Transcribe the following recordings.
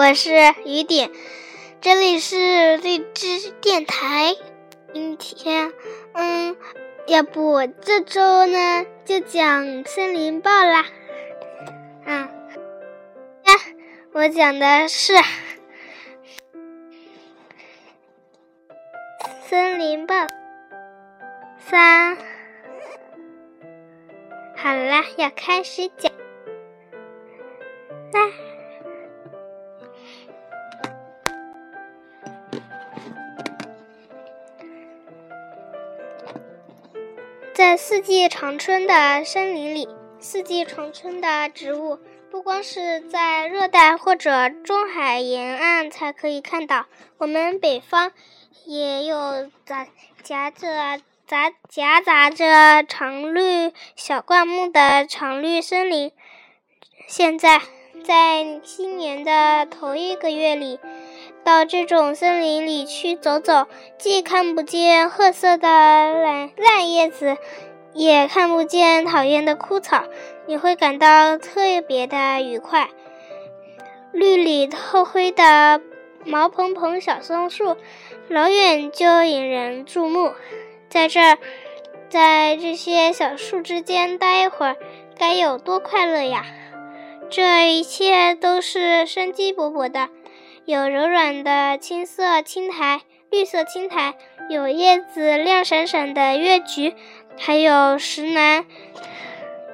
我是雨点，这里是荔枝电台。今天，嗯，要不这周呢就讲森林报啦。嗯，我讲的是森林报三。好啦，要开始讲。来，在四季长春的森林里，四季长春的植物不光是在热带或者中海沿岸才可以看到，我们北方也有杂夹着。杂夹杂着常绿小灌木的常绿森林。现在，在新年的头一个月里，到这种森林里去走走，既看不见褐色的烂烂叶子，也看不见讨厌的枯草，你会感到特别的愉快。绿里透灰的毛蓬蓬小松树，老远就引人注目。在这儿，在这些小树之间待一会儿，该有多快乐呀！这一切都是生机勃勃的，有柔软的青色青苔、绿色青苔，有叶子亮闪闪的月菊，还有石楠。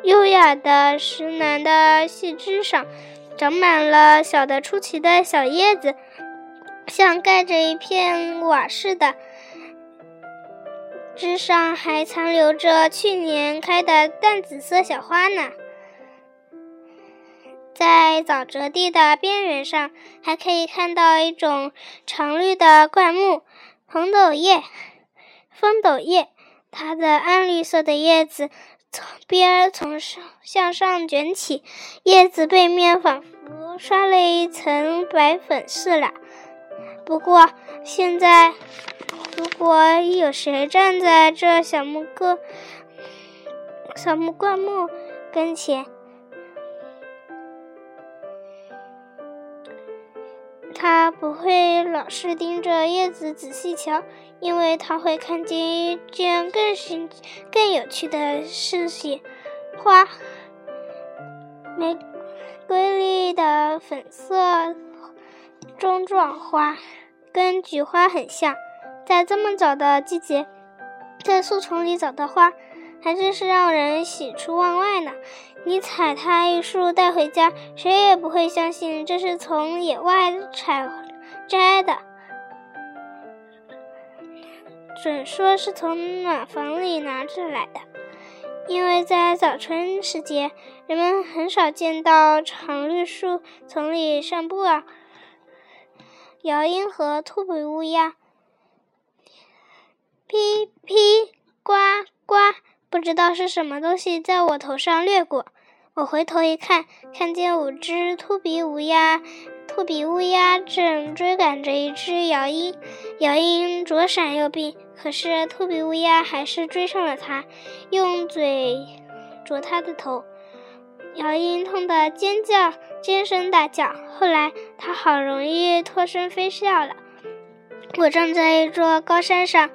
优雅的石楠的细枝上，长满了小的出奇的小叶子，像盖着一片瓦似的。枝上还残留着去年开的淡紫色小花呢。在沼泽地的边缘上，还可以看到一种常绿的灌木——红豆叶、风斗叶。它的暗绿色的叶子从边从上向上卷起，叶子背面仿佛刷了一层白粉似的。不过现在。如果有谁站在这小木哥小木灌木跟前，他不会老是盯着叶子仔细瞧，因为他会看见一件更新、更有趣的事情：花，玫瑰丽的粉色中状花，跟菊花很像。在这么早的季节，在树丛里找到花，还真是让人喜出望外呢。你采它一束带回家，谁也不会相信这是从野外采摘的，准说是从暖房里拿着来的。因为在早春时节，人们很少见到常绿树丛里散步啊。摇鹰和秃鼻乌鸦。噼噼呱呱，不知道是什么东西在我头上掠过。我回头一看，看见五只秃鼻乌鸦，秃鼻乌鸦正追赶着一只摇鹰。摇鹰左闪右避，可是秃鼻乌鸦还是追上了它，用嘴啄它的头。摇鹰痛得尖叫，尖声大叫。后来，它好容易脱身飞掉了。我站在一座高山上，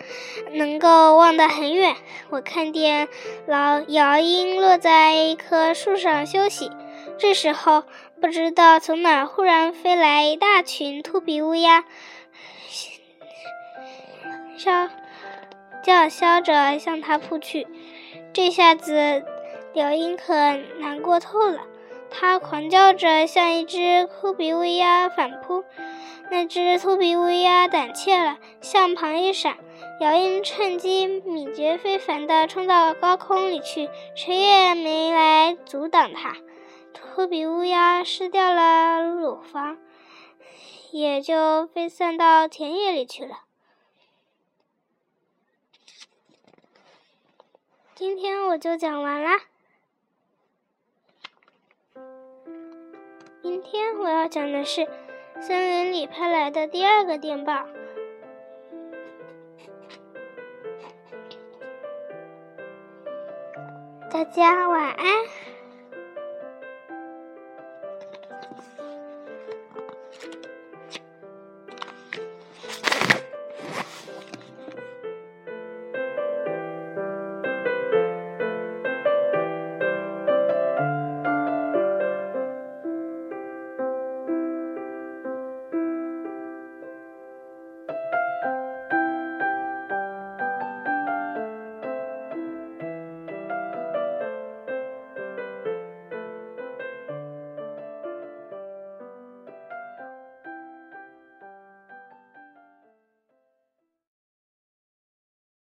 能够望得很远。我看见老摇鹰落在一棵树上休息。这时候，不知道从哪儿忽然飞来一大群秃鼻乌鸦，叫叫嚣着向它扑去。这下子，摇鹰可难过透了。它狂叫着向一只秃鼻乌鸦反扑。那只秃鼻乌鸦胆怯了，向旁一闪。摇鹰趁机敏捷非凡地冲到高空里去，谁也没来阻挡它。秃鼻乌鸦失掉了乳房，也就飞散到田野里去了。今天我就讲完啦。明天我要讲的是。森林里派来的第二个电报。大家晚安。